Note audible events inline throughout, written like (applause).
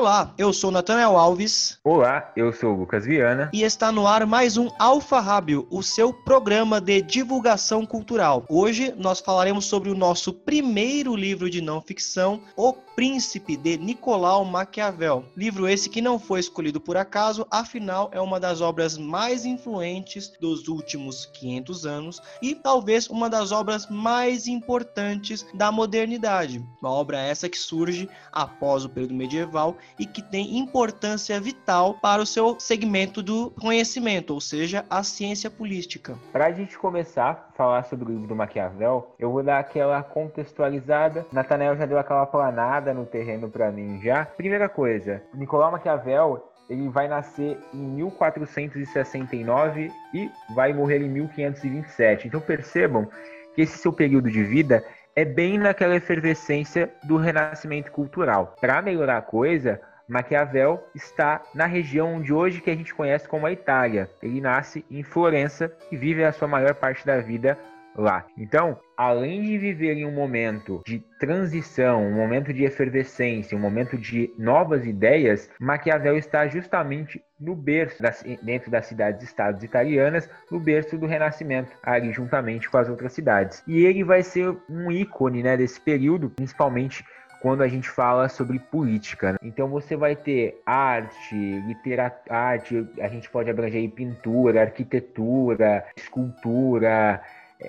Olá, eu sou Nathanael Alves. Olá, eu sou Lucas Viana. E está no ar mais um Alfa Rábio, o seu programa de divulgação cultural. Hoje nós falaremos sobre o nosso primeiro livro de não ficção, O Príncipe de Nicolau Maquiavel. Livro esse que não foi escolhido por acaso, afinal é uma das obras mais influentes dos últimos 500 anos e talvez uma das obras mais importantes da modernidade. Uma obra essa que surge após o período medieval e que tem importância vital para o seu segmento do conhecimento, ou seja, a ciência política. Para a gente começar a falar sobre o livro do Maquiavel, eu vou dar aquela contextualizada. Nathanael já deu aquela planada no terreno para mim já. Primeira coisa, Nicolau Maquiavel ele vai nascer em 1469 e vai morrer em 1527. Então percebam que esse seu período de vida é bem naquela efervescência do renascimento cultural. Para melhorar a coisa, Maquiavel está na região de hoje que a gente conhece como a Itália. Ele nasce em Florença e vive a sua maior parte da vida lá. Então, além de viver em um momento de transição, um momento de efervescência, um momento de novas ideias, Maquiavel está justamente no berço, das, dentro das cidades-estados italianas, no berço do Renascimento, ali juntamente com as outras cidades. E ele vai ser um ícone né, desse período, principalmente quando a gente fala sobre política. Né? Então você vai ter arte, literatura, arte, a gente pode abranger pintura, arquitetura, escultura,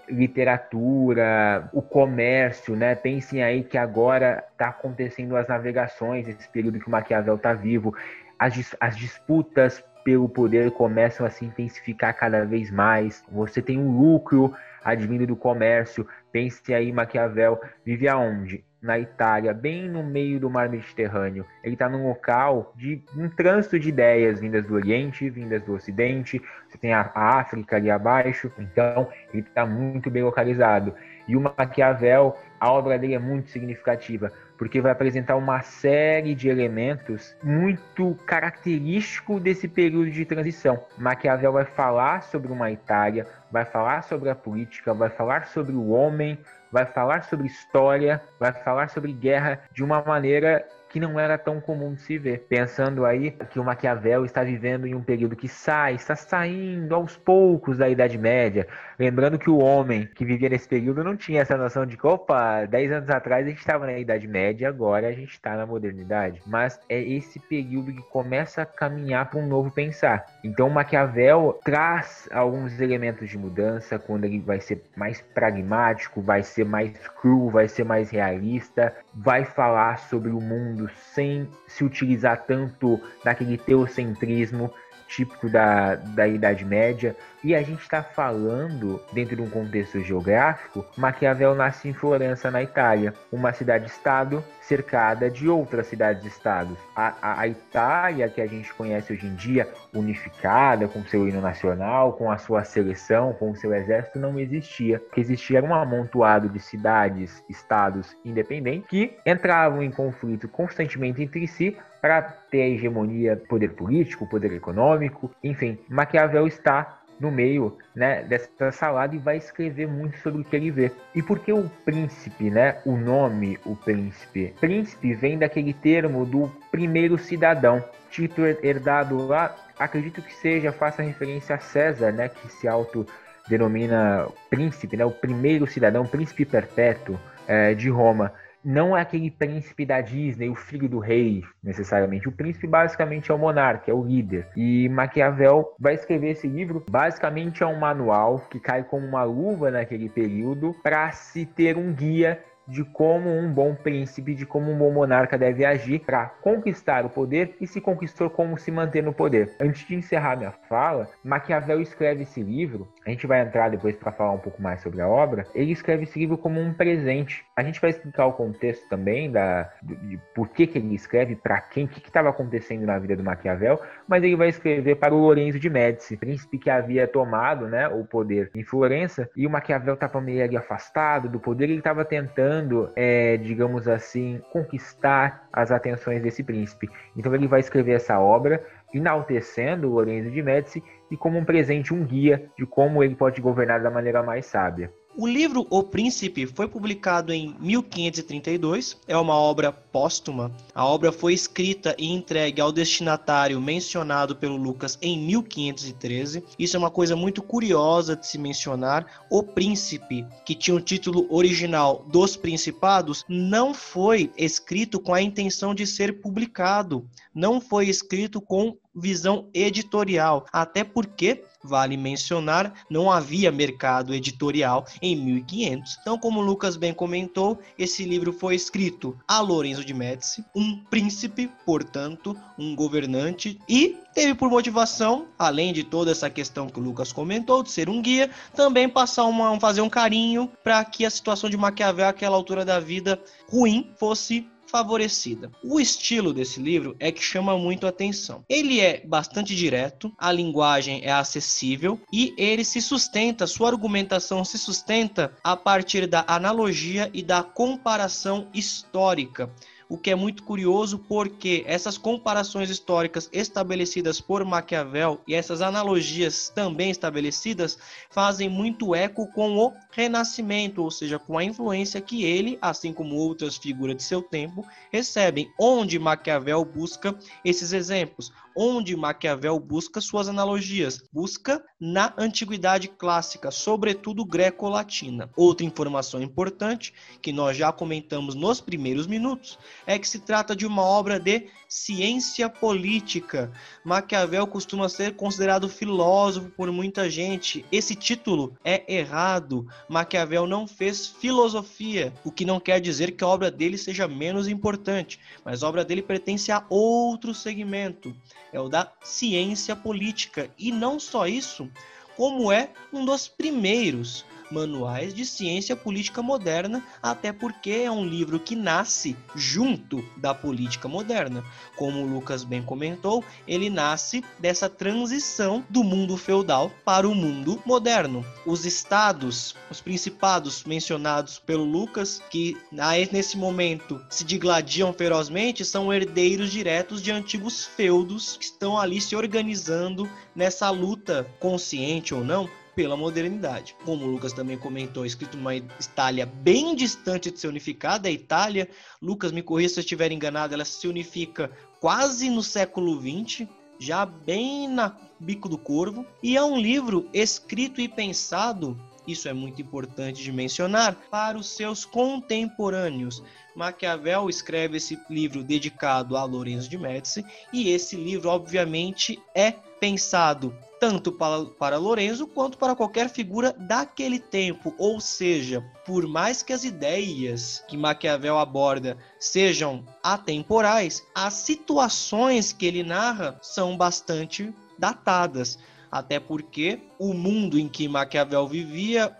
literatura, o comércio, né? Pensem aí que agora está acontecendo as navegações, esse período que o Maquiavel está vivo, as, as disputas pelo poder começam a se intensificar cada vez mais. Você tem um lucro advindo do comércio. Pense aí, Maquiavel vive aonde? Na Itália, bem no meio do mar Mediterrâneo. Ele está num local de um trânsito de ideias vindas do Oriente, vindas do Ocidente. Você tem a África ali abaixo, então ele está muito bem localizado. E o Maquiavel, a obra dele é muito significativa, porque vai apresentar uma série de elementos muito característico desse período de transição. Maquiavel vai falar sobre uma Itália, vai falar sobre a política, vai falar sobre o homem, vai falar sobre história, vai falar sobre guerra de uma maneira que não era tão comum de se ver. Pensando aí que o Maquiavel está vivendo em um período que sai, está saindo aos poucos da Idade Média. Lembrando que o homem que vivia nesse período não tinha essa noção de que, opa, 10 anos atrás a gente estava na Idade Média, agora a gente está na modernidade. Mas é esse período que começa a caminhar para um novo pensar. Então o Maquiavel traz alguns elementos de mudança, quando ele vai ser mais pragmático, vai ser mais cru, vai ser mais realista, vai falar sobre o mundo sem se utilizar tanto daquele teocentrismo típico da, da Idade Média. E a gente está falando, dentro de um contexto geográfico, Maquiavel nasce em Florença, na Itália, uma cidade-estado cercada de outras cidades-estados. A, a, a, Itália, que a gente conhece hoje em dia, unificada, com seu hino nacional, com a sua seleção, com o seu exército, não existia. O que existia era um amontoado de cidades, estados independentes, que entravam em conflito constantemente entre si para ter a hegemonia poder político, poder econômico, enfim. Maquiavel está no meio né, dessa salada e vai escrever muito sobre o que ele vê. E por que o príncipe, né? O nome, o príncipe. Príncipe vem daquele termo do primeiro cidadão, título herdado lá, acredito que seja, faça referência a César, né? Que se autodenomina príncipe, né? O primeiro cidadão, príncipe perpétuo é, de Roma não é aquele príncipe da Disney, o filho do rei, necessariamente. O príncipe basicamente é o monarca, é o líder. E Maquiavel vai escrever esse livro, basicamente é um manual que cai como uma luva naquele período para se ter um guia de como um bom príncipe, de como um bom monarca deve agir para conquistar o poder e se conquistou como se manter no poder. Antes de encerrar minha fala, Maquiavel escreve esse livro, a gente vai entrar depois para falar um pouco mais sobre a obra, ele escreve esse livro como um presente. A gente vai explicar o contexto também da, de, por que, que ele escreve, para quem, o que estava acontecendo na vida do Maquiavel, mas ele vai escrever para o Lorenzo de Médici, príncipe que havia tomado né, o poder em Florença, e o Maquiavel estava meio ali afastado do poder, ele estava tentando tentando, é, digamos assim, conquistar as atenções desse príncipe. Então ele vai escrever essa obra, enaltecendo o Lorenzo de Médici e como um presente, um guia de como ele pode governar da maneira mais sábia. O livro O Príncipe foi publicado em 1532, é uma obra póstuma. A obra foi escrita e entregue ao destinatário mencionado pelo Lucas em 1513. Isso é uma coisa muito curiosa de se mencionar. O Príncipe, que tinha o título original dos Principados, não foi escrito com a intenção de ser publicado, não foi escrito com visão editorial, até porque Vale mencionar, não havia mercado editorial em 1500. Então, como Lucas bem comentou, esse livro foi escrito a Lorenzo de Médici, um príncipe, portanto, um governante, e teve por motivação, além de toda essa questão que o Lucas comentou, de ser um guia, também passar uma, fazer um carinho para que a situação de Maquiavel, àquela altura da vida ruim, fosse favorecida. O estilo desse livro é que chama muito atenção. Ele é bastante direto, a linguagem é acessível e ele se sustenta, sua argumentação se sustenta a partir da analogia e da comparação histórica o que é muito curioso porque essas comparações históricas estabelecidas por Maquiavel e essas analogias também estabelecidas fazem muito eco com o Renascimento, ou seja, com a influência que ele, assim como outras figuras de seu tempo, recebem, onde Maquiavel busca esses exemplos, onde Maquiavel busca suas analogias, busca na antiguidade clássica, sobretudo greco-latina. Outra informação importante que nós já comentamos nos primeiros minutos é que se trata de uma obra de ciência política. Maquiavel costuma ser considerado filósofo por muita gente. Esse título é errado. Maquiavel não fez filosofia, o que não quer dizer que a obra dele seja menos importante, mas a obra dele pertence a outro segmento, é o da ciência política. E não só isso, como é um dos primeiros Manuais de Ciência Política Moderna, até porque é um livro que nasce junto da política moderna. Como o Lucas bem comentou, ele nasce dessa transição do mundo feudal para o mundo moderno. Os estados, os principados mencionados pelo Lucas, que nesse momento se digladiam ferozmente, são herdeiros diretos de antigos feudos que estão ali se organizando nessa luta, consciente ou não, pela modernidade. Como o Lucas também comentou, escrito numa Itália bem distante de ser unificada, a Itália, Lucas me corrija se eu estiver enganado, ela se unifica quase no século XX, já bem na bico do corvo, e é um livro escrito e pensado isso é muito importante de mencionar, para os seus contemporâneos. Maquiavel escreve esse livro dedicado a Lorenzo de Médici, e esse livro, obviamente, é pensado tanto para, para Lorenzo quanto para qualquer figura daquele tempo. Ou seja, por mais que as ideias que Maquiavel aborda sejam atemporais, as situações que ele narra são bastante datadas até porque o mundo em que Maquiavel vivia,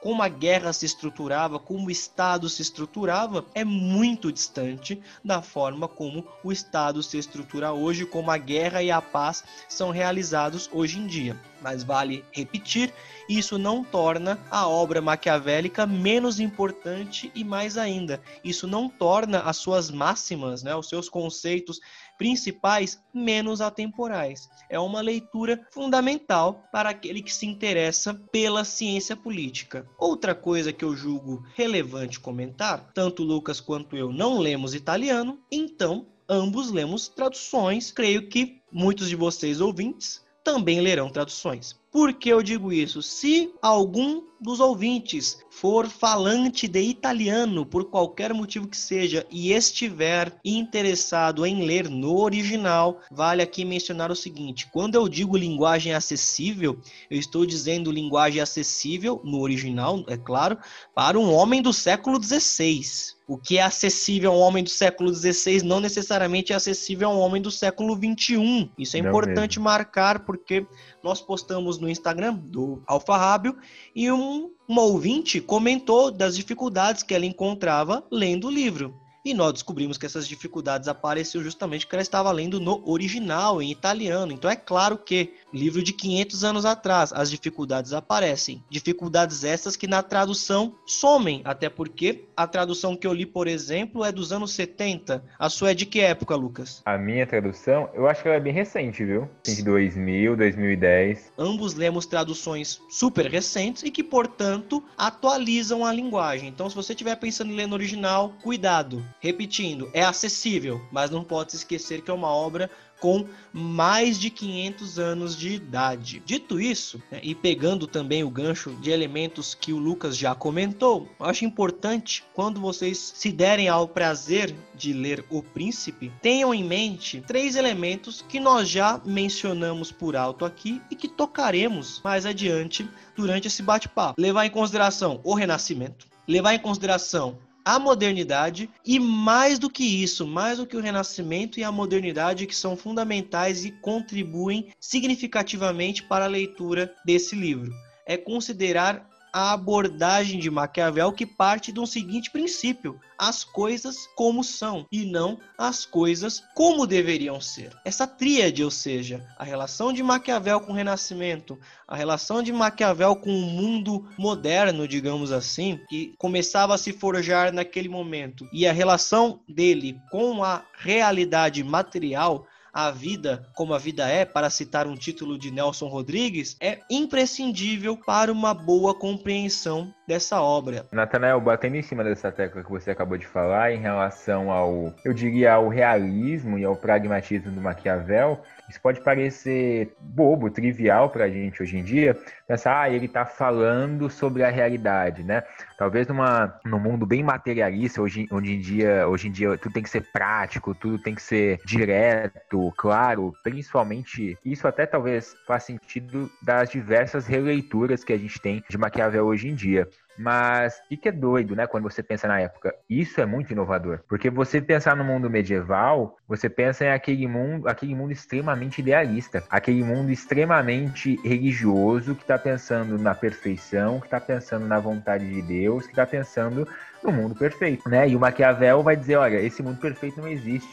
como a guerra se estruturava, como o Estado se estruturava, é muito distante da forma como o Estado se estrutura hoje, como a guerra e a paz são realizados hoje em dia. Mas vale repetir, isso não torna a obra maquiavélica menos importante e mais ainda, isso não torna as suas máximas, né, os seus conceitos principais menos atemporais. É uma leitura fundamental para aquele que se interessa pela ciência política. Outra coisa que eu julgo relevante comentar, tanto Lucas quanto eu não lemos italiano, então ambos lemos traduções. Creio que muitos de vocês ouvintes também lerão traduções. Por que eu digo isso? Se algum dos ouvintes for falante de italiano por qualquer motivo que seja e estiver interessado em ler no original, vale aqui mencionar o seguinte: quando eu digo linguagem acessível, eu estou dizendo linguagem acessível no original, é claro, para um homem do século XVI. O que é acessível a um homem do século XVI não necessariamente é acessível a um homem do século XXI. Isso é não importante mesmo. marcar porque nós postamos no Instagram do Alfarrábio e um, uma ouvinte comentou das dificuldades que ela encontrava lendo o livro. E nós descobrimos que essas dificuldades apareceram justamente porque ela estava lendo no original, em italiano. Então é claro que, livro de 500 anos atrás, as dificuldades aparecem. Dificuldades essas que na tradução somem, até porque a tradução que eu li, por exemplo, é dos anos 70. A sua é de que época, Lucas? A minha tradução, eu acho que ela é bem recente, viu? De 2000, 2010. Ambos lemos traduções super recentes e que, portanto, atualizam a linguagem. Então, se você estiver pensando em ler no original, cuidado Repetindo, é acessível, mas não pode se esquecer que é uma obra com mais de 500 anos de idade. Dito isso, né, e pegando também o gancho de elementos que o Lucas já comentou, eu acho importante quando vocês se derem ao prazer de ler O Príncipe, tenham em mente três elementos que nós já mencionamos por alto aqui e que tocaremos mais adiante durante esse bate-papo. Levar em consideração o Renascimento, levar em consideração a modernidade e mais do que isso, mais do que o renascimento e a modernidade que são fundamentais e contribuem significativamente para a leitura desse livro. É considerar a abordagem de Maquiavel que parte de um seguinte princípio: as coisas como são e não as coisas como deveriam ser. Essa tríade, ou seja, a relação de Maquiavel com o Renascimento, a relação de Maquiavel com o mundo moderno, digamos assim, que começava a se forjar naquele momento, e a relação dele com a realidade material a vida como a vida é, para citar um título de Nelson Rodrigues, é imprescindível para uma boa compreensão dessa obra. Natanael, batendo em cima dessa tecla que você acabou de falar em relação ao, eu diria, ao realismo e ao pragmatismo do Maquiavel, isso pode parecer bobo, trivial para a gente hoje em dia, pensar, ah, ele está falando sobre a realidade, né? Talvez numa, num mundo bem materialista, hoje, hoje, em dia, hoje em dia tudo tem que ser prático, tudo tem que ser direto, claro, principalmente, isso até talvez faz sentido das diversas releituras que a gente tem de Maquiavel hoje em dia. Mas o que é doido, né? Quando você pensa na época, isso é muito inovador. Porque você pensar no mundo medieval, você pensa em aquele mundo, aquele mundo extremamente idealista, aquele mundo extremamente religioso que está pensando na perfeição, que está pensando na vontade de Deus, que está pensando no mundo perfeito, né? E o Maquiavel vai dizer, olha, esse mundo perfeito não existe.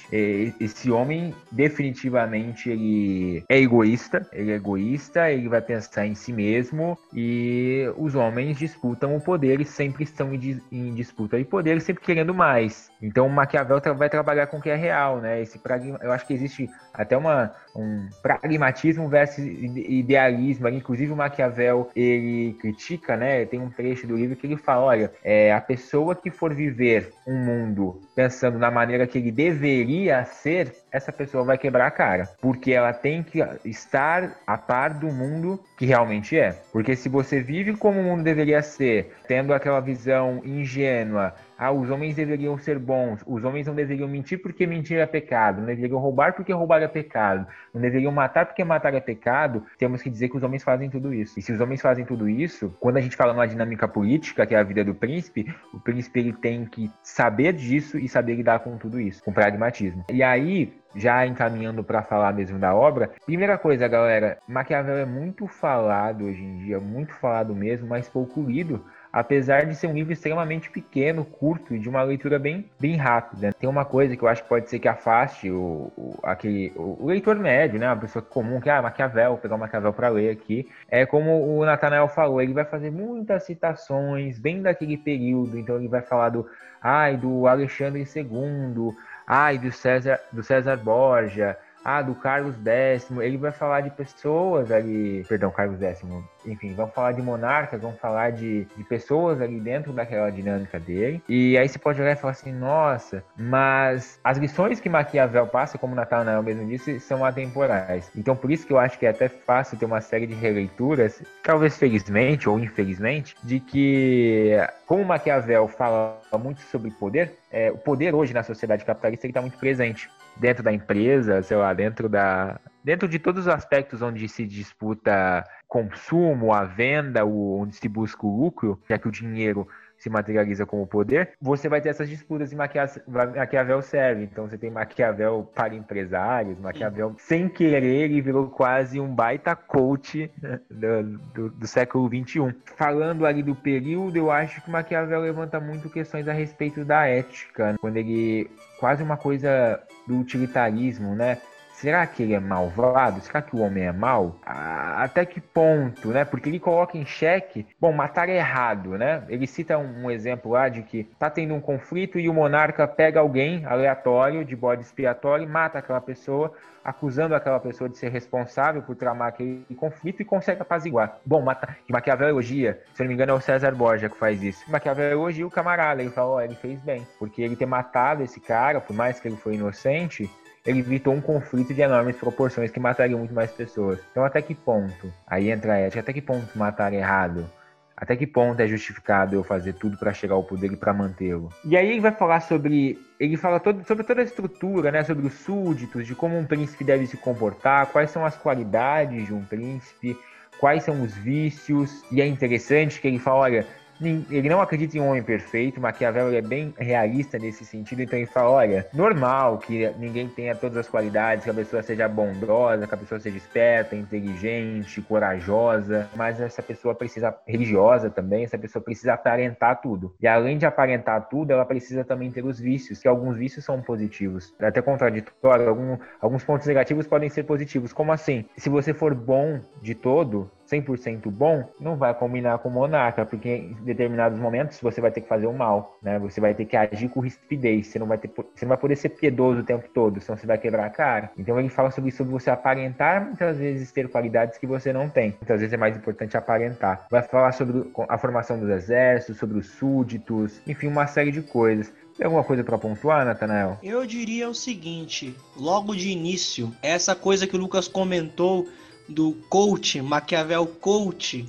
Esse homem definitivamente ele é egoísta, ele é egoísta, ele vai pensar em si mesmo e os homens disputam o poder e sempre estão em, disputa de poder, sempre querendo mais. Então o Maquiavel vai trabalhar com o que é real, né? Esse pragma, eu acho que existe até uma, um pragmatismo versus idealismo. Inclusive o Maquiavel ele critica, né? Tem um trecho do livro que ele fala, olha, é, a pessoa que for viver um mundo pensando na maneira que ele deveria ser, essa pessoa vai quebrar a cara, porque ela tem que estar a par do mundo que realmente é. Porque se você vive como o mundo deveria ser, tendo aquela visão ingênua, ah, os homens deveriam ser bons, os homens não deveriam mentir porque mentir é pecado, não deveriam roubar porque roubar é pecado, não deveriam matar porque matar é pecado, temos que dizer que os homens fazem tudo isso. E se os homens fazem tudo isso, quando a gente fala numa dinâmica política, que é a vida do príncipe, o príncipe ele tem que saber disso e saber lidar com tudo isso, com pragmatismo. E aí, já encaminhando para falar mesmo da obra, primeira coisa, galera, Maquiavel é muito falado hoje em dia, muito falado mesmo, mas pouco lido apesar de ser um livro extremamente pequeno, curto e de uma leitura bem, bem rápida. Tem uma coisa que eu acho que pode ser que afaste o, o aquele, o, o, leitor médio, né, uma pessoa comum, que, ah, Maquiavel, vou pegar o Maquiavel para ler aqui. É como o Nathanael falou, ele vai fazer muitas citações, bem daquele período, então ele vai falar do, ai, do Alexandre II, ai, do César, do César Borgia, ah, do Carlos X, ele vai falar de pessoas ali, perdão, Carlos X, enfim, vão falar de monarcas, vão falar de, de pessoas ali dentro daquela dinâmica dele. E aí você pode olhar e falar assim, nossa, mas as lições que Maquiavel passa, como Nathanael mesmo disse, são atemporais. Então por isso que eu acho que é até fácil ter uma série de releituras, talvez felizmente ou infelizmente, de que como Maquiavel fala muito sobre poder, é, o poder hoje na sociedade capitalista está muito presente dentro da empresa, sei lá, dentro da dentro de todos os aspectos onde se disputa consumo, a venda, onde se busca o lucro, já que o dinheiro se materializa como poder, você vai ter essas disputas e Maquiavel serve. Então você tem Maquiavel para empresários, Maquiavel sem querer ele virou quase um baita coach do, do, do século XXI. Falando ali do período, eu acho que Maquiavel levanta muito questões a respeito da ética, né? quando ele quase uma coisa do utilitarismo, né? Será que ele é malvado? Será que o homem é mau? Até que ponto, né? Porque ele coloca em xeque, bom, matar é errado, né? Ele cita um, exemplo lá de que tá tendo um conflito e o monarca pega alguém aleatório, de bode expiatório, e mata aquela pessoa, acusando aquela pessoa de ser responsável por tramar aquele conflito e consegue apaziguar. Bom, mata... Maquiavel elogia, se eu não me engano é o César Borja que faz isso. Maquiavel elogia o camarada, ele fala, ó, oh, ele fez bem, porque ele ter matado esse cara, por mais que ele foi inocente, ele evitou um conflito de enormes proporções que mataria muito mais pessoas. Então, até que ponto? Aí entra a ética, até que ponto matar é errado? Até que ponto é justificado eu fazer tudo para chegar ao poder e para mantê-lo? E aí ele vai falar sobre, ele fala todo, sobre toda a estrutura, né, sobre os súditos, de como um príncipe deve se comportar, quais são as qualidades de um príncipe, quais são os vícios. E é interessante que ele fala, olha, ele não acredita em um homem perfeito, Maquiavel é bem realista nesse sentido, então ele fala, olha, normal que ninguém tenha todas as qualidades, que a pessoa seja bondosa, que a pessoa seja esperta, inteligente, corajosa, mas essa pessoa precisa, religiosa também, essa pessoa precisa aparentar tudo. E além de aparentar tudo, ela precisa também ter os vícios, que alguns vícios são positivos. É até contraditório, algum, alguns pontos negativos podem ser positivos. Como assim? Se você for bom de todo, 100% bom, não vai combinar com o monarca, porque em determinados momentos você vai ter que fazer o mal, né? Você vai ter que agir com rispidez, você não vai ter, você não vai poder ser piedoso o tempo todo, senão você vai quebrar a cara. Então ele fala sobre isso, sobre você aparentar muitas vezes ter qualidades que você não tem. Muitas vezes é mais importante aparentar. Vai falar sobre a formação dos exércitos, sobre os súditos, enfim, uma série de coisas. Tem alguma coisa para pontuar, Natanael? Eu diria o seguinte, logo de início, essa coisa que o Lucas comentou do coach, Maquiavel coach.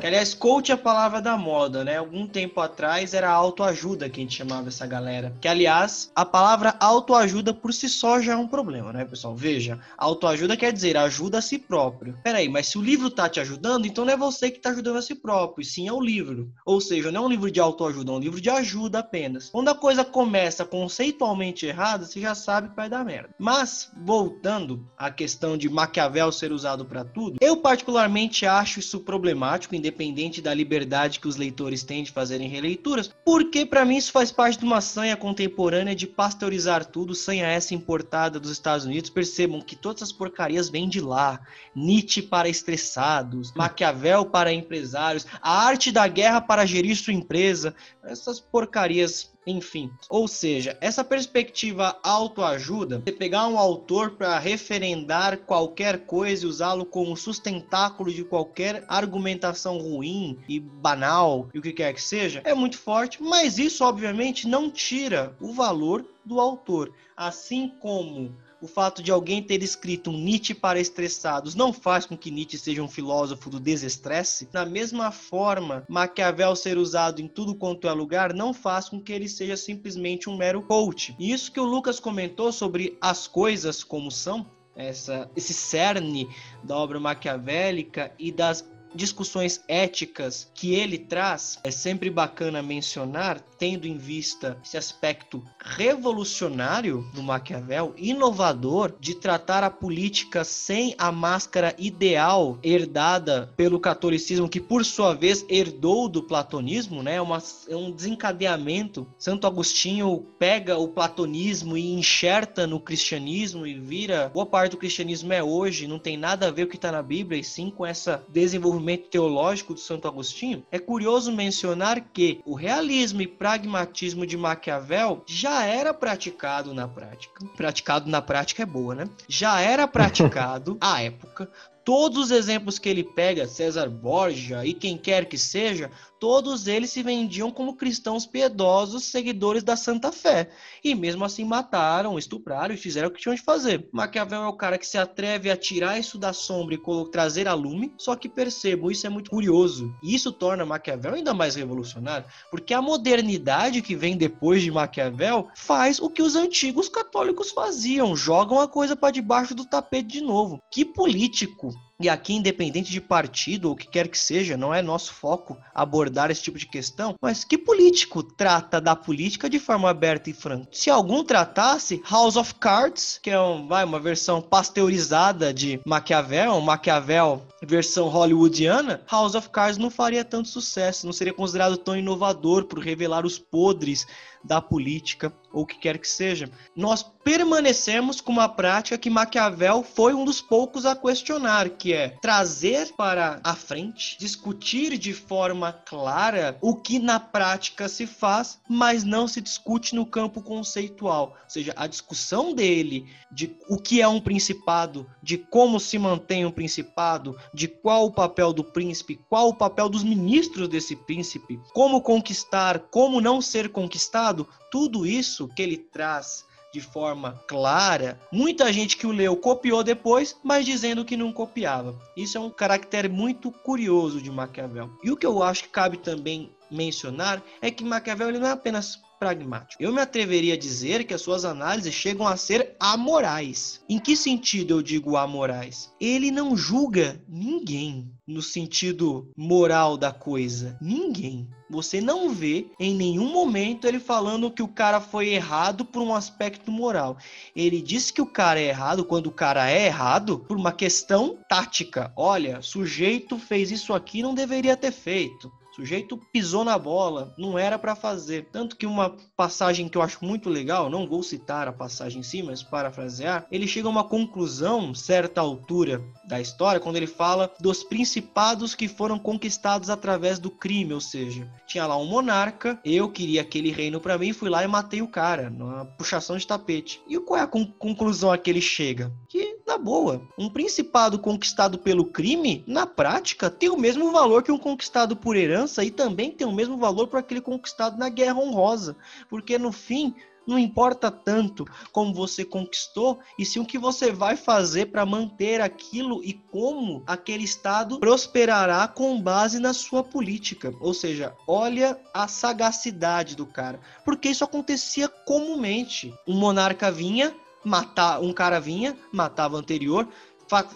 Que, aliás, coach é a palavra da moda, né? Algum tempo atrás era autoajuda que a gente chamava essa galera. Que, aliás, a palavra autoajuda por si só já é um problema, né, pessoal? Veja, autoajuda quer dizer ajuda a si próprio. Peraí, mas se o livro tá te ajudando, então não é você que tá ajudando a si próprio, e sim é o livro. Ou seja, não é um livro de autoajuda, é um livro de ajuda apenas. Quando a coisa começa conceitualmente errada, você já sabe que vai dar merda. Mas, voltando à questão de Maquiavel ser usado para tudo. Eu particularmente acho isso problemático, independente da liberdade que os leitores têm de fazerem releituras, porque para mim isso faz parte de uma sanha contemporânea de pasteurizar tudo, sanha essa importada dos Estados Unidos. Percebam que todas as porcarias vêm de lá. Nietzsche para estressados, Maquiavel para empresários, a arte da guerra para gerir sua empresa. Essas porcarias enfim, ou seja, essa perspectiva autoajuda, você pegar um autor para referendar qualquer coisa e usá-lo como sustentáculo de qualquer argumentação ruim e banal e o que quer que seja, é muito forte, mas isso obviamente não tira o valor do autor, assim como o fato de alguém ter escrito um Nietzsche para estressados não faz com que Nietzsche seja um filósofo do desestresse. Da mesma forma, Maquiavel ser usado em tudo quanto é lugar não faz com que ele seja simplesmente um mero coach. E isso que o Lucas comentou sobre as coisas como são, essa, esse cerne da obra maquiavélica e das discussões éticas que ele traz, é sempre bacana mencionar, tendo em vista esse aspecto revolucionário do Maquiavel, inovador de tratar a política sem a máscara ideal herdada pelo catolicismo, que por sua vez herdou do platonismo, né? Uma, é um desencadeamento. Santo Agostinho pega o platonismo e enxerta no cristianismo e vira boa parte do cristianismo é hoje, não tem nada a ver o que está na Bíblia, e sim com essa desenvolvimento desenvolvimento teológico de Santo Agostinho, é curioso mencionar que o realismo e pragmatismo de Maquiavel já era praticado na prática. Praticado na prática é boa, né? Já era praticado (laughs) à época todos os exemplos que ele pega, César Borja e quem quer que seja, todos eles se vendiam como cristãos piedosos, seguidores da Santa Fé. E mesmo assim mataram, estupraram e fizeram o que tinham de fazer. Maquiavel é o cara que se atreve a tirar isso da sombra e trazer a lume, só que percebo, isso é muito curioso. E isso torna Maquiavel ainda mais revolucionário, porque a modernidade que vem depois de Maquiavel faz o que os antigos católicos faziam, jogam a coisa para debaixo do tapete de novo. Que político e aqui, independente de partido ou o que quer que seja, não é nosso foco abordar esse tipo de questão, mas que político trata da política de forma aberta e franca? Se algum tratasse House of Cards, que é um, vai, uma versão pasteurizada de Maquiavel, Maquiavel versão hollywoodiana, House of Cards não faria tanto sucesso, não seria considerado tão inovador por revelar os podres da política ou o que quer que seja. Nós permanecemos com uma prática que Maquiavel foi um dos poucos a questionar, que é trazer para a frente, discutir de forma clara o que na prática se faz, mas não se discute no campo conceitual. Ou seja, a discussão dele de o que é um principado, de como se mantém um principado, de qual o papel do príncipe, qual o papel dos ministros desse príncipe, como conquistar, como não ser conquistado, tudo isso que ele traz de forma clara. Muita gente que o leu copiou depois, mas dizendo que não copiava. Isso é um caractere muito curioso de Maquiavel. E o que eu acho que cabe também mencionar é que Maquiavel ele não é apenas pragmático. Eu me atreveria a dizer que as suas análises chegam a ser amorais. Em que sentido eu digo amorais? Ele não julga ninguém no sentido moral da coisa. Ninguém. Você não vê em nenhum momento ele falando que o cara foi errado por um aspecto moral. Ele diz que o cara é errado quando o cara é errado por uma questão tática. Olha, sujeito fez isso aqui, não deveria ter feito sujeito pisou na bola, não era para fazer. Tanto que uma passagem que eu acho muito legal, não vou citar a passagem em si, mas parafrasear, ele chega a uma conclusão, certa altura da história, quando ele fala dos principados que foram conquistados através do crime, ou seja, tinha lá um monarca, eu queria aquele reino para mim, fui lá e matei o cara, numa puxação de tapete. E qual é a conclusão a que ele chega? Que, na boa, um principado conquistado pelo crime, na prática, tem o mesmo valor que um conquistado por herança e também tem o mesmo valor para aquele conquistado na guerra honrosa, porque no fim não importa tanto como você conquistou, e sim o que você vai fazer para manter aquilo e como aquele Estado prosperará com base na sua política. Ou seja, olha a sagacidade do cara. Porque isso acontecia comumente. Um monarca vinha, matar um cara vinha, matava o anterior,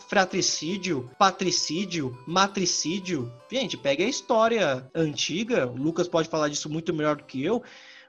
fratricídio, patricídio, matricídio. Gente, pega a história antiga, o Lucas pode falar disso muito melhor do que eu.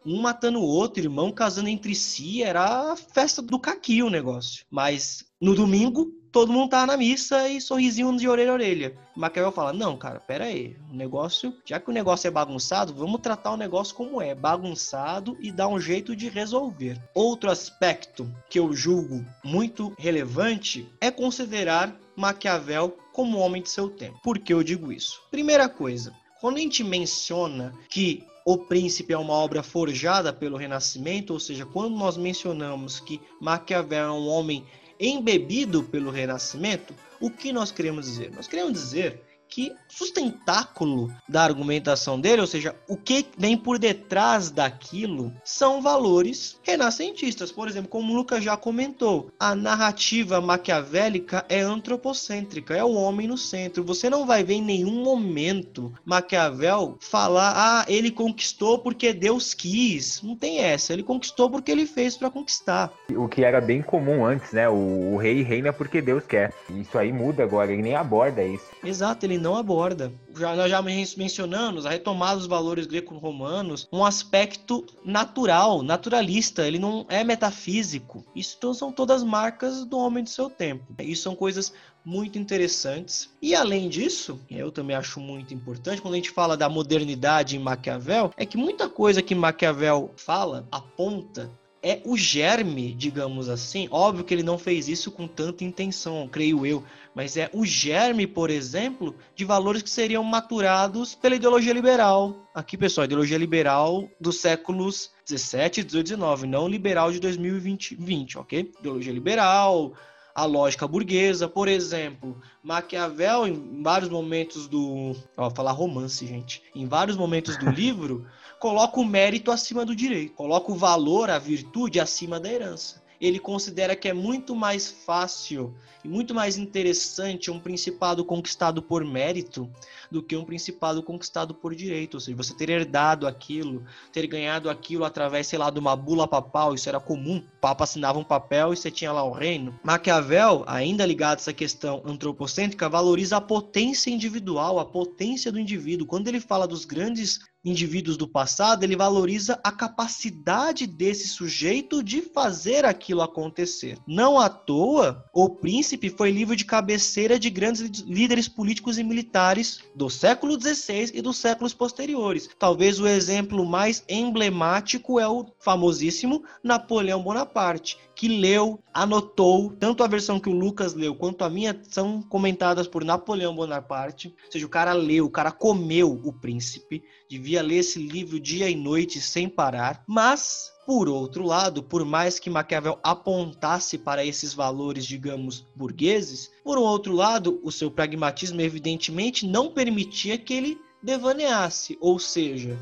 Um matando o outro, irmão casando entre si, era a festa do caqui o negócio. Mas no domingo, todo mundo tava na missa e sorrisinho de orelha a orelha. Maquiavel fala: Não, cara, pera aí. O negócio, já que o negócio é bagunçado, vamos tratar o negócio como é, bagunçado e dar um jeito de resolver. Outro aspecto que eu julgo muito relevante é considerar Maquiavel como homem de seu tempo. Por que eu digo isso? Primeira coisa, quando a gente menciona que o Príncipe é uma obra forjada pelo Renascimento, ou seja, quando nós mencionamos que Maquiavel é um homem embebido pelo renascimento, o que nós queremos dizer? Nós queremos dizer que sustentáculo da argumentação dele, ou seja, o que vem por detrás daquilo, são valores renascentistas. Por exemplo, como o Lucas já comentou, a narrativa maquiavélica é antropocêntrica, é o homem no centro. Você não vai ver em nenhum momento Maquiavel falar, ah, ele conquistou porque Deus quis. Não tem essa, ele conquistou porque ele fez para conquistar. O que era bem comum antes, né? O, o rei reina porque Deus quer. Isso aí muda agora, ele nem aborda isso. Exato, ele não aborda. Já, nós já mencionamos a retomada dos valores greco-romanos, um aspecto natural, naturalista, ele não é metafísico. Isso então, são todas marcas do homem do seu tempo. Isso são coisas muito interessantes. E além disso, eu também acho muito importante quando a gente fala da modernidade em Maquiavel, é que muita coisa que Maquiavel fala, aponta, é o germe, digamos assim. Óbvio que ele não fez isso com tanta intenção, creio eu, mas é o germe, por exemplo, de valores que seriam maturados pela ideologia liberal. Aqui, pessoal, ideologia liberal dos séculos 17, 18, 19, não liberal de 2020, 20, ok? Ideologia liberal, a lógica burguesa, por exemplo, Maquiavel em vários momentos do, ó, falar romance, gente, em vários momentos do (laughs) livro coloca o mérito acima do direito, coloca o valor, a virtude acima da herança. ele considera que é muito mais fácil e muito mais interessante um principado conquistado por mérito do que um principado conquistado por direito. Ou seja, você ter herdado aquilo, ter ganhado aquilo através, sei lá, de uma bula papal, isso era comum. O Papa assinava um papel e você tinha lá o reino. Maquiavel, ainda ligado a essa questão antropocêntrica, valoriza a potência individual, a potência do indivíduo. Quando ele fala dos grandes indivíduos do passado, ele valoriza a capacidade desse sujeito de fazer aquilo acontecer. Não à toa, O Príncipe foi livro de cabeceira de grandes líderes políticos e militares do século XVI e dos séculos posteriores. Talvez o exemplo mais emblemático é o famosíssimo Napoleão Bonaparte, que leu, anotou, tanto a versão que o Lucas leu quanto a minha são comentadas por Napoleão Bonaparte. Ou seja, o cara leu, o cara comeu o príncipe, devia ler esse livro dia e noite sem parar, mas por outro lado, por mais que Maquiavel apontasse para esses valores, digamos, burgueses, por outro lado, o seu pragmatismo evidentemente não permitia que ele devaneasse, ou seja,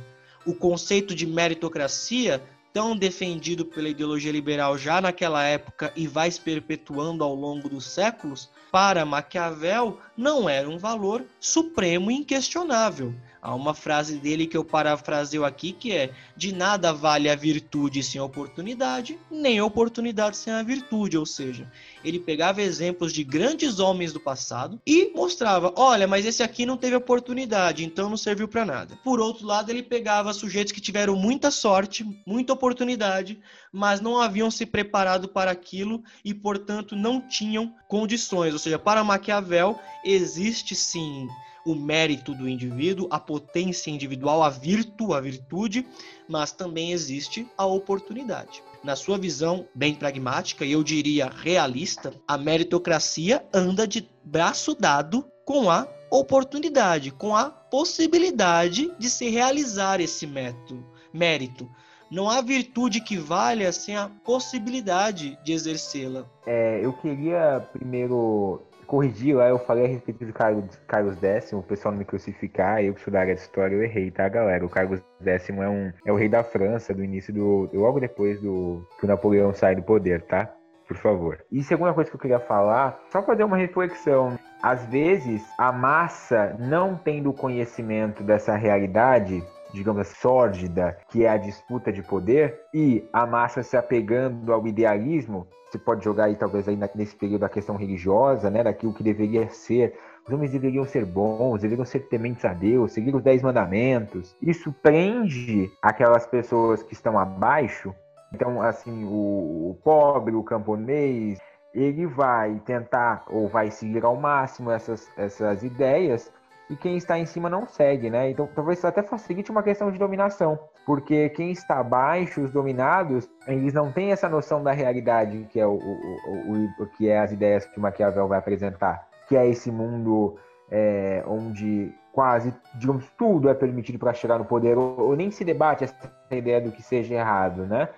o conceito de meritocracia tão defendido pela ideologia liberal já naquela época e vai se perpetuando ao longo dos séculos, para Maquiavel não era um valor supremo e inquestionável. Há uma frase dele que eu parafraseo aqui que é: de nada vale a virtude sem a oportunidade, nem a oportunidade sem a virtude. Ou seja, ele pegava exemplos de grandes homens do passado e mostrava: olha, mas esse aqui não teve oportunidade, então não serviu para nada. Por outro lado, ele pegava sujeitos que tiveram muita sorte, muita oportunidade, mas não haviam se preparado para aquilo e, portanto, não tinham condições. Ou seja, para Maquiavel, existe sim o mérito do indivíduo, a potência individual, a virtude, a virtude, mas também existe a oportunidade. Na sua visão bem pragmática e eu diria realista, a meritocracia anda de braço dado com a oportunidade, com a possibilidade de se realizar esse método, mérito. Não há virtude que valha sem a possibilidade de exercê-la. É, eu queria primeiro corrigir lá, eu falei a respeito de Carlos, Carlos X, o pessoal não me crucificar, eu que sou da área de história, eu errei, tá, galera? O Carlos X é, um, é o rei da França, do início do. logo depois do que o Napoleão sai do poder, tá? Por favor. E segunda coisa que eu queria falar, só fazer uma reflexão. Às vezes, a massa, não tendo conhecimento dessa realidade, digamos assim, sórdida, que é a disputa de poder, e a massa se apegando ao idealismo, você pode jogar aí talvez aí nesse período da questão religiosa, né, daquilo que deveria ser. Os homens deveriam ser bons, deveriam ser tementes a Deus, seguir os dez mandamentos. Isso prende aquelas pessoas que estão abaixo. Então, assim, o, o pobre, o camponês, ele vai tentar ou vai seguir ao máximo essas, essas ideias e quem está em cima não segue, né? Então talvez até facilite uma questão de dominação, porque quem está abaixo, os dominados, eles não têm essa noção da realidade que é o, o, o, o que é as ideias que Maquiavel vai apresentar, que é esse mundo é, onde quase, digamos, tudo é permitido para chegar no poder, ou, ou, nem se debate essa ideia do que seja errado, né?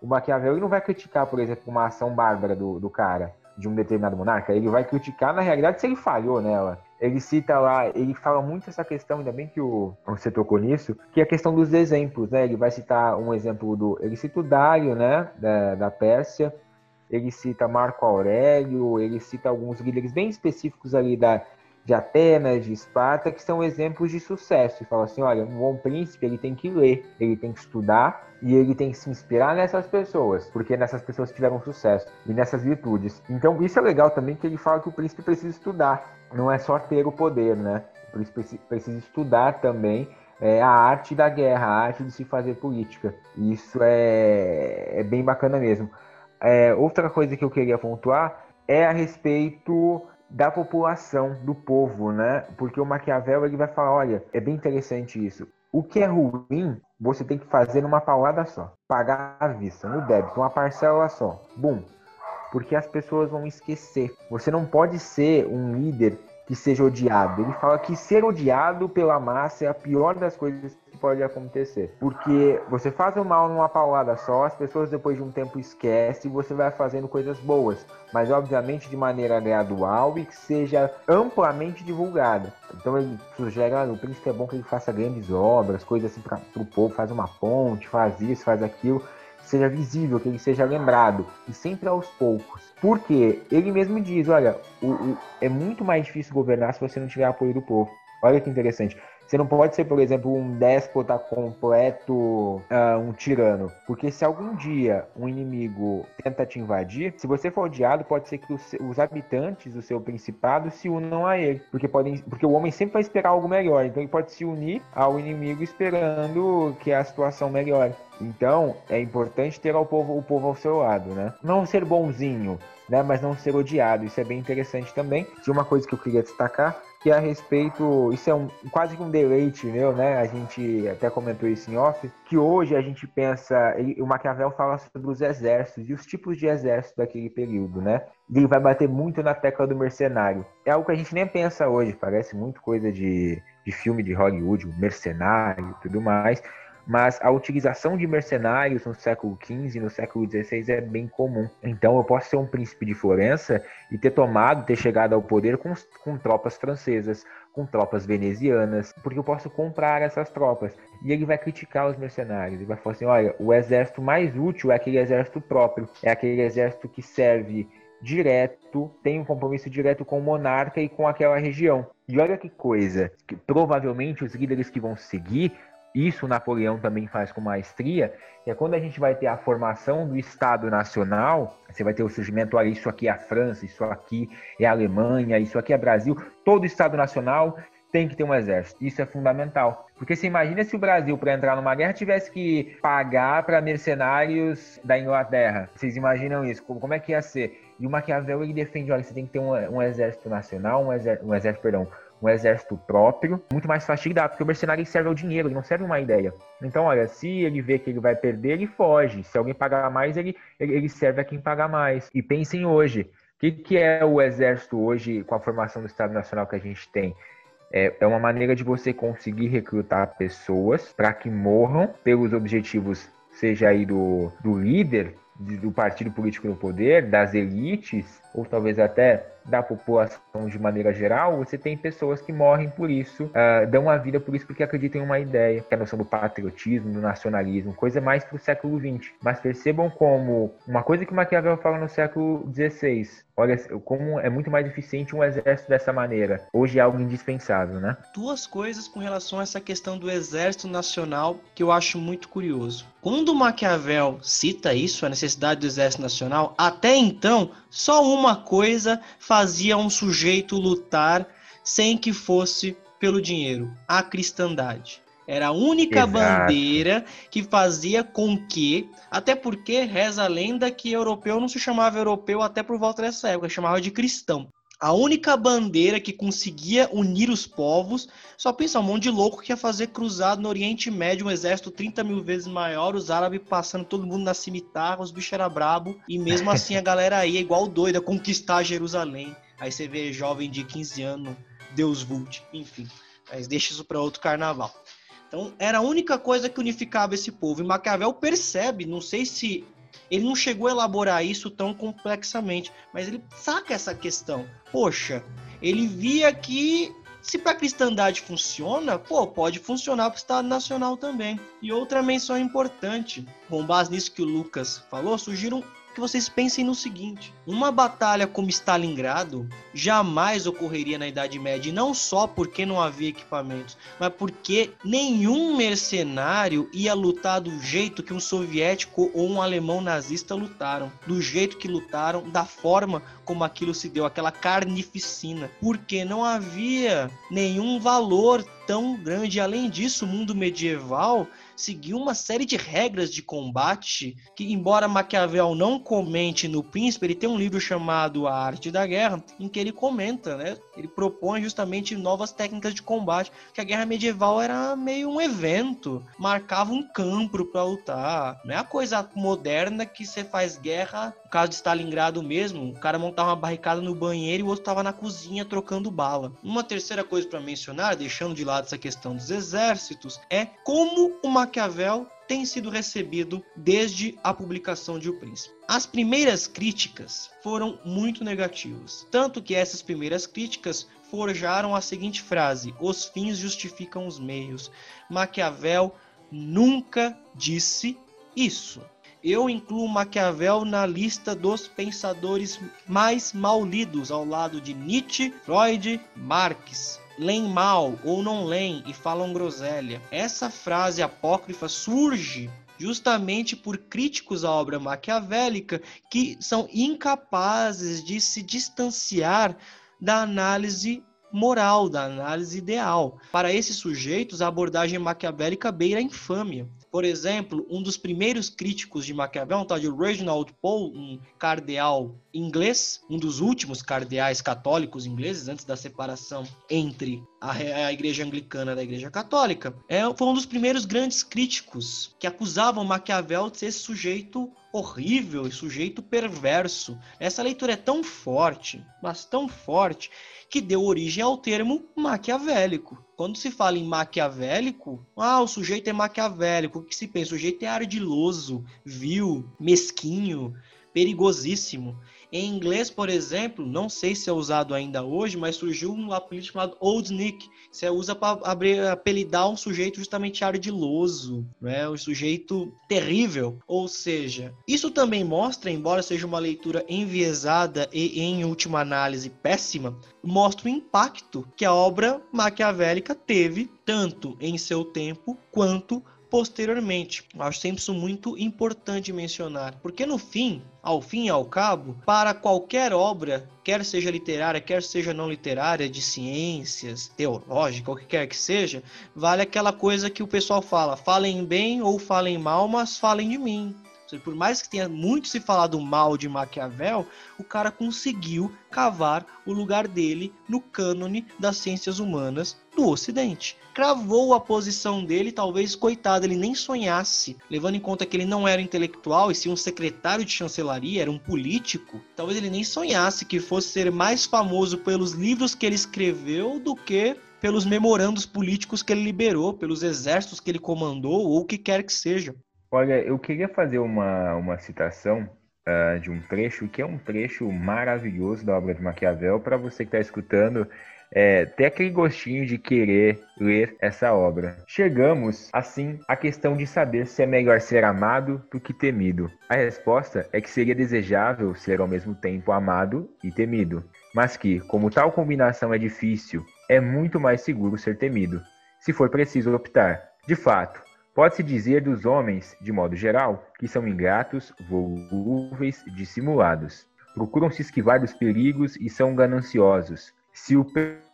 O Maquiavel não vai criticar, por exemplo, uma ação bárbara do, do cara, de um determinado monarca, ele vai criticar, na realidade, se ele falhou nela ele cita lá, ele fala muito essa questão, ainda bem que o, você tocou nisso, que é a questão dos exemplos, né? Ele vai citar um exemplo do. Ele cita o Dário, né? Da, da Pérsia, ele cita Marco Aurélio, ele cita alguns líderes bem específicos ali da, de Atenas, de Esparta, que são exemplos de sucesso. E fala assim: olha, um bom príncipe ele tem que ler, ele tem que estudar e ele tem que se inspirar nessas pessoas, porque nessas pessoas tiveram sucesso e nessas virtudes. Então, isso é legal também que ele fala que o príncipe precisa estudar não é só ter o poder, né? Por isso precisa estudar também é, a arte da guerra, a arte de se fazer política. Isso é, é bem bacana mesmo. É, outra coisa que eu queria pontuar é a respeito da população, do povo, né? Porque o Maquiavel ele vai falar, olha, é bem interessante isso. O que é ruim, você tem que fazer numa paulada só. Pagar à vista, no débito, uma parcela só. Bum, porque as pessoas vão esquecer. Você não pode ser um líder que seja odiado. Ele fala que ser odiado pela massa é a pior das coisas que pode acontecer. Porque você faz o mal numa paulada só, as pessoas depois de um tempo esquecem e você vai fazendo coisas boas. Mas obviamente de maneira gradual e que seja amplamente divulgada. Então ele sugere, ah, o príncipe é bom que ele faça grandes obras, coisas assim para o povo, faz uma ponte, faz isso, faz aquilo seja visível, que ele seja lembrado, e sempre aos poucos. Porque ele mesmo diz, olha, o, o, é muito mais difícil governar se você não tiver apoio do povo. Olha que interessante. Você não pode ser, por exemplo, um déspota completo, uh, um tirano. Porque se algum dia um inimigo tenta te invadir, se você for odiado, pode ser que os, os habitantes do seu principado se unam a ele. Porque, podem, porque o homem sempre vai esperar algo melhor. Então ele pode se unir ao inimigo esperando que a situação melhore. Então, é importante ter o povo, o povo ao seu lado, né? Não ser bonzinho, né? Mas não ser odiado. Isso é bem interessante também. E uma coisa que eu queria destacar que é a respeito, isso é um, quase que um deleite meu, né? A gente até comentou isso em off, que hoje a gente pensa, ele, o Maquiavel fala sobre os exércitos e os tipos de exército daquele período, né? Ele vai bater muito na tecla do mercenário. É algo que a gente nem pensa hoje, parece muito coisa de, de filme de Hollywood, mercenário e tudo mais mas a utilização de mercenários no século XV e no século XVI é bem comum. Então eu posso ser um príncipe de Florença e ter tomado, ter chegado ao poder com, com tropas francesas, com tropas venezianas, porque eu posso comprar essas tropas. E ele vai criticar os mercenários, ele vai falar assim, olha, o exército mais útil é aquele exército próprio, é aquele exército que serve direto, tem um compromisso direto com o monarca e com aquela região. E olha que coisa, que provavelmente os líderes que vão seguir isso Napoleão também faz com maestria, é quando a gente vai ter a formação do Estado Nacional, você vai ter o surgimento, olha, isso aqui é a França, isso aqui é a Alemanha, isso aqui é Brasil, todo Estado Nacional tem que ter um exército. Isso é fundamental. Porque você imagina se o Brasil, para entrar numa guerra, tivesse que pagar para mercenários da Inglaterra. Vocês imaginam isso? Como é que ia ser? E o Maquiavel ele defende, olha, você tem que ter um, um exército nacional, um exército, um exército, perdão, um exército próprio, muito mais fácil de dar, porque o mercenário serve ao dinheiro, ele não serve uma ideia. Então, olha, se ele vê que ele vai perder, ele foge. Se alguém pagar mais, ele, ele serve a quem pagar mais. E pensem hoje, o que, que é o exército hoje com a formação do Estado Nacional que a gente tem? É, é uma maneira de você conseguir recrutar pessoas para que morram pelos objetivos, seja aí do, do líder, do partido político no poder, das elites, ou talvez até da população de maneira geral, você tem pessoas que morrem por isso, uh, dão a vida por isso porque acreditam em uma ideia, que é a noção do patriotismo, do nacionalismo, coisa mais para o século XX. Mas percebam como uma coisa que Maquiavel fala no século XVI, olha como é muito mais eficiente um exército dessa maneira. Hoje é algo indispensável, né? Duas coisas com relação a essa questão do exército nacional que eu acho muito curioso. Quando Maquiavel cita isso, a necessidade do exército nacional, até então, só uma coisa fazia um sujeito lutar sem que fosse pelo dinheiro: a cristandade. Era a única Exato. bandeira que fazia com que, até porque reza a lenda que europeu não se chamava europeu até por volta dessa época, chamava de cristão. A única bandeira que conseguia unir os povos, só pensa um monte de louco que ia fazer cruzado no Oriente Médio, um exército 30 mil vezes maior, os árabes passando todo mundo na cimitarra, os bichos eram brabo, e mesmo (laughs) assim a galera ia igual doida conquistar Jerusalém. Aí você vê jovem de 15 anos, Deus Vult, enfim. Mas deixa isso para outro carnaval. Então, era a única coisa que unificava esse povo. E Maquiavel percebe, não sei se ele não chegou a elaborar isso tão complexamente, mas ele saca essa questão. Poxa, ele via que se para a cristandade funciona, pô, pode funcionar para o Estado Nacional também. E outra menção importante, com base nisso que o Lucas falou, surgiram que vocês pensem no seguinte: uma batalha como Stalingrado jamais ocorreria na Idade Média, não só porque não havia equipamentos, mas porque nenhum mercenário ia lutar do jeito que um soviético ou um alemão nazista lutaram, do jeito que lutaram, da forma como aquilo se deu, aquela carnificina, porque não havia nenhum valor tão grande. Além disso, o mundo medieval seguiu uma série de regras de combate que, embora Maquiavel não comente no Príncipe, ele tem um livro chamado A Arte da Guerra, em que ele comenta, né? Ele propõe justamente novas técnicas de combate, que a guerra medieval era meio um evento, marcava um campo para lutar. Não é a coisa moderna que você faz guerra, no caso de Stalingrado mesmo, o cara montava uma barricada no banheiro e o outro estava na cozinha trocando bala. Uma terceira coisa para mencionar, deixando de lado essa questão dos exércitos, é como o Maquiavel tem sido recebido desde a publicação de O Príncipe. As primeiras críticas foram muito negativas, tanto que essas primeiras críticas forjaram a seguinte frase: os fins justificam os meios. Maquiavel nunca disse isso. Eu incluo Maquiavel na lista dos pensadores mais mal lidos, ao lado de Nietzsche, Freud, Marx. Leem mal ou não leem e falam groselha. Essa frase apócrifa surge justamente por críticos à obra maquiavélica que são incapazes de se distanciar da análise moral, da análise ideal. Para esses sujeitos, a abordagem maquiavélica beira a infâmia. Por exemplo, um dos primeiros críticos de Maquiavel, um tal de Reginald Pole, um cardeal inglês, um dos últimos cardeais católicos ingleses antes da separação entre a, a Igreja Anglicana da Igreja Católica, é, foi um dos primeiros grandes críticos que acusavam Maquiavel de ser sujeito horrível e sujeito perverso. Essa leitura é tão forte, mas tão forte, que deu origem ao termo maquiavélico. Quando se fala em maquiavélico, ah, o sujeito é maquiavélico. O que se pensa? O sujeito é ardiloso, vil, mesquinho, perigosíssimo. Em inglês, por exemplo, não sei se é usado ainda hoje, mas surgiu um apelido chamado Old Nick. Você usa para apelidar um sujeito justamente ardiloso, né? um sujeito terrível. Ou seja, isso também mostra, embora seja uma leitura enviesada e, em última análise, péssima, mostra o impacto que a obra maquiavélica teve, tanto em seu tempo quanto posteriormente. Eu acho sempre isso muito importante mencionar, porque no fim, ao fim e ao cabo, para qualquer obra, quer seja literária, quer seja não literária, de ciências, teológica, o que quer que seja, vale aquela coisa que o pessoal fala: falem bem ou falem mal, mas falem de mim. Por mais que tenha muito se falado mal de Maquiavel, o cara conseguiu cavar o lugar dele no cânone das ciências humanas do Ocidente. Cravou a posição dele, talvez, coitado, ele nem sonhasse, levando em conta que ele não era intelectual e sim um secretário de chancelaria, era um político, talvez ele nem sonhasse que fosse ser mais famoso pelos livros que ele escreveu do que pelos memorandos políticos que ele liberou, pelos exércitos que ele comandou ou o que quer que seja. Olha, eu queria fazer uma, uma citação uh, de um trecho, que é um trecho maravilhoso da obra de Maquiavel, para você que está escutando, é, ter aquele gostinho de querer ler essa obra. Chegamos, assim, à questão de saber se é melhor ser amado do que temido. A resposta é que seria desejável ser ao mesmo tempo amado e temido, mas que, como tal combinação é difícil, é muito mais seguro ser temido, se for preciso optar. De fato, Pode-se dizer dos homens, de modo geral, que são ingratos, volúveis, dissimulados. Procuram se esquivar dos perigos e são gananciosos. Se o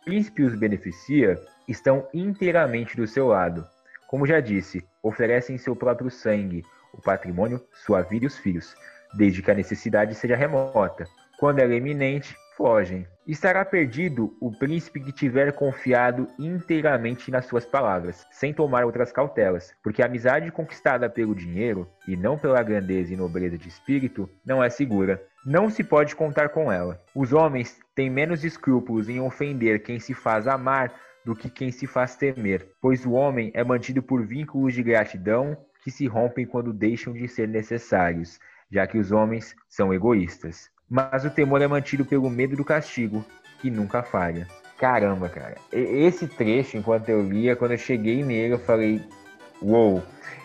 príncipe os beneficia, estão inteiramente do seu lado. Como já disse, oferecem seu próprio sangue, o patrimônio, sua vida e os filhos, desde que a necessidade seja remota. Quando ela é iminente, fogem. Estará perdido o príncipe que tiver confiado inteiramente nas suas palavras, sem tomar outras cautelas, porque a amizade conquistada pelo dinheiro, e não pela grandeza e nobreza de espírito, não é segura. Não se pode contar com ela. Os homens têm menos escrúpulos em ofender quem se faz amar do que quem se faz temer, pois o homem é mantido por vínculos de gratidão que se rompem quando deixam de ser necessários, já que os homens são egoístas mas o temor é mantido pelo medo do castigo, que nunca falha. Caramba, cara. Esse trecho, enquanto eu lia, quando eu cheguei nele, eu falei: Uou!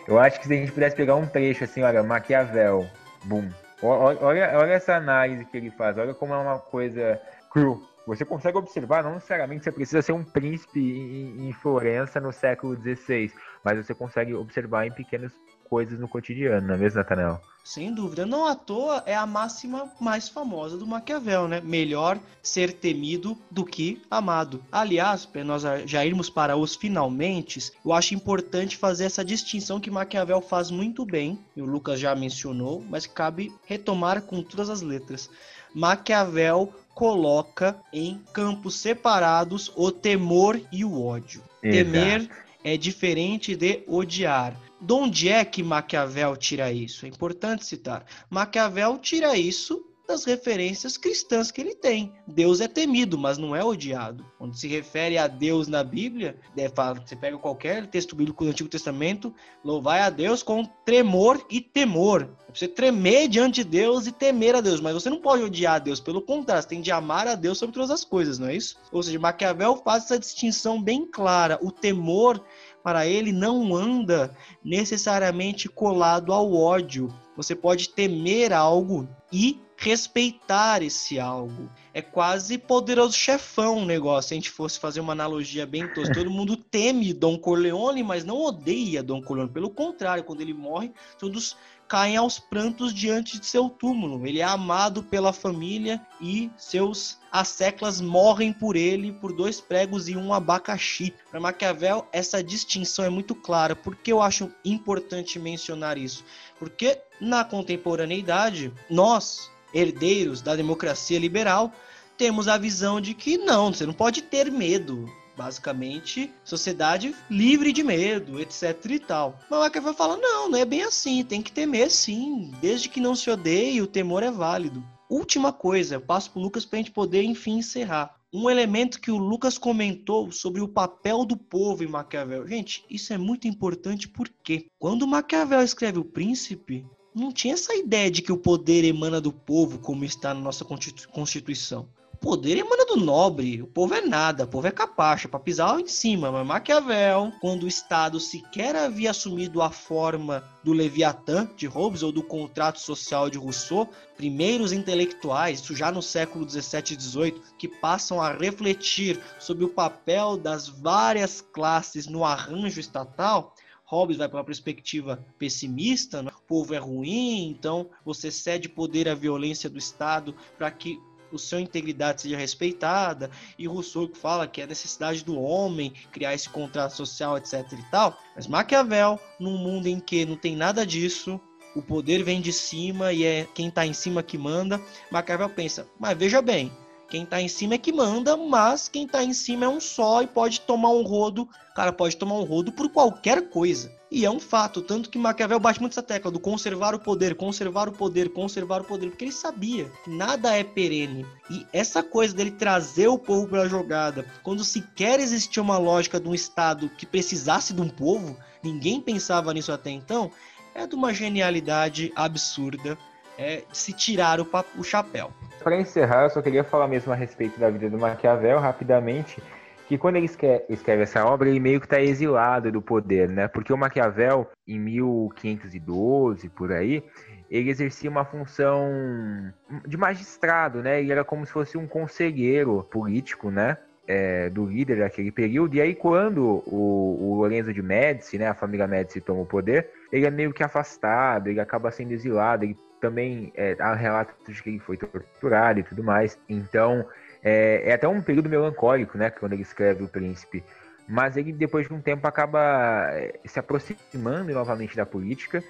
Eu acho que se a gente pudesse pegar um trecho assim, olha, Maquiavel, boom. Olha, olha essa análise que ele faz, olha como é uma coisa cru. Você consegue observar, não necessariamente você precisa ser um príncipe em, Florença no século XVI, mas você consegue observar em pequenas coisas no cotidiano, não é mesmo, Nathanael? Sem dúvida. Não à toa é a máxima mais famosa do Maquiavel, né? Melhor ser temido do que amado. Aliás, para nós já irmos para os finalmente, eu acho importante fazer essa distinção que Maquiavel faz muito bem, e o Lucas já mencionou, mas cabe retomar com todas as letras. Maquiavel coloca em campos separados o temor e o ódio. Exato. Temer é diferente de odiar. De onde é que Maquiavel tira isso? É importante citar. Maquiavel tira isso das referências cristãs que ele tem. Deus é temido, mas não é odiado. Quando se refere a Deus na Bíblia, é, você pega qualquer texto bíblico do Antigo Testamento, louvai a Deus com tremor e temor. É você tremer diante de Deus e temer a Deus, mas você não pode odiar a Deus, pelo contrário, você tem de amar a Deus sobre todas as coisas, não é isso? Ou seja, Maquiavel faz essa distinção bem clara. O temor para ele não anda necessariamente colado ao ódio. Você pode temer algo e respeitar esse algo. É quase poderoso chefão o negócio, se a gente fosse fazer uma analogia bem tosca. Todo mundo teme Dom Corleone, mas não odeia Dom Corleone. Pelo contrário, quando ele morre, todos caem aos prantos diante de seu túmulo. Ele é amado pela família e seus asseclas morrem por ele por dois pregos e um abacaxi. Para Maquiavel, essa distinção é muito clara. Por que eu acho importante mencionar isso? Porque na contemporaneidade, nós, herdeiros da democracia liberal, temos a visão de que não, você não pode ter medo basicamente, sociedade livre de medo, etc e tal. Mas fala, não, não é bem assim, tem que temer sim, desde que não se odeie, o temor é válido. Última coisa, eu passo para o Lucas para a gente poder, enfim, encerrar. Um elemento que o Lucas comentou sobre o papel do povo em Maquiavel. Gente, isso é muito importante porque quando Maquiavel escreve O Príncipe, não tinha essa ideia de que o poder emana do povo, como está na nossa Constituição poder emana do nobre, o povo é nada, o povo é capacha para pisar em cima. Mas Maquiavel, quando o Estado sequer havia assumido a forma do Leviatã de Hobbes ou do contrato social de Rousseau, primeiros intelectuais, isso já no século 17 e 18, que passam a refletir sobre o papel das várias classes no arranjo estatal, Hobbes vai para uma perspectiva pessimista, né? o povo é ruim, então você cede poder à violência do Estado para que o sua integridade seja respeitada, e Rousseau que fala que é a necessidade do homem criar esse contrato social, etc e tal. Mas Maquiavel, num mundo em que não tem nada disso, o poder vem de cima e é quem está em cima que manda, Maquiavel pensa, mas veja bem, quem está em cima é que manda, mas quem está em cima é um só e pode tomar um rodo. Cara pode tomar um rodo por qualquer coisa. E é um fato, tanto que Maquiavel bate muito essa tecla do conservar o poder, conservar o poder, conservar o poder, porque ele sabia que nada é perene. E essa coisa dele trazer o povo para a jogada, quando sequer existia uma lógica de um Estado que precisasse de um povo, ninguém pensava nisso até então, é de uma genialidade absurda é, se tirar o, o chapéu. Para encerrar, eu só queria falar mesmo a respeito da vida do Maquiavel, rapidamente, que quando ele escreve essa obra, ele meio que está exilado do poder, né? Porque o Maquiavel, em 1512, por aí, ele exercia uma função de magistrado, né? Ele era como se fosse um conselheiro político, né? É, do líder daquele período. E aí, quando o, o Lorenzo de Médici, né, a família Médici toma o poder, ele é meio que afastado, ele acaba sendo exilado, ele também é, há relatos de que ele foi torturado e tudo mais. Então, é, é, até um período melancólico, né, quando ele escreve O Príncipe. Mas ele, depois de um tempo, acaba é, se aproximando novamente da política.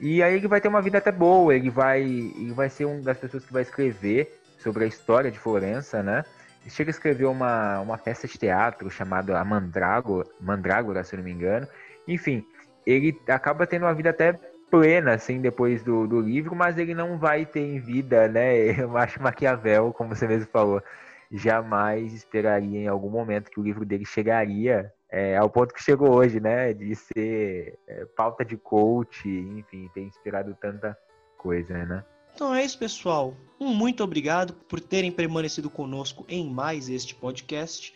E aí ele vai ter uma vida até boa. Ele vai, ele vai ser uma das pessoas que vai escrever sobre a história de Florença, né? Chega a escrever uma, uma peça de teatro chamada A Mandrágora, Mandrágora, se eu não me engano. Enfim, ele acaba tendo uma vida até plena, assim, depois do, do livro, mas ele não vai ter em vida, né? (laughs) Eu acho Maquiavel, como você mesmo falou, jamais esperaria em algum momento que o livro dele chegaria é, ao ponto que chegou hoje, né? De ser é, pauta de coach, enfim, ter inspirado tanta coisa, né? Então é isso, pessoal. Um muito obrigado por terem permanecido conosco em mais este podcast.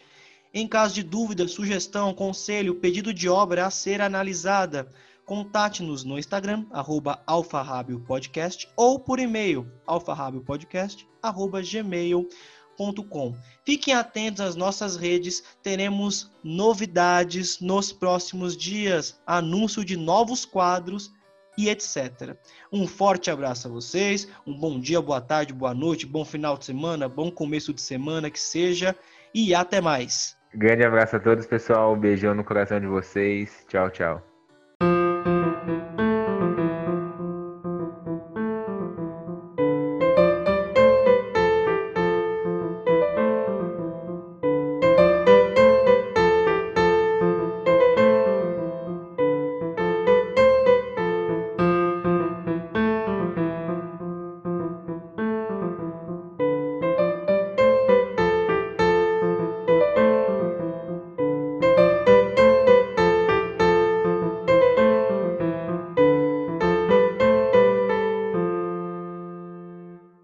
Em caso de dúvida, sugestão, conselho, pedido de obra a ser analisada, Contate-nos no Instagram, arroba alfarrabiopodcast, ou por e-mail, alfarrabiopodcast.gmail.com. Fiquem atentos às nossas redes, teremos novidades nos próximos dias, anúncio de novos quadros e etc. Um forte abraço a vocês, um bom dia, boa tarde, boa noite, bom final de semana, bom começo de semana que seja, e até mais. Grande abraço a todos, pessoal. Beijão no coração de vocês. Tchau, tchau.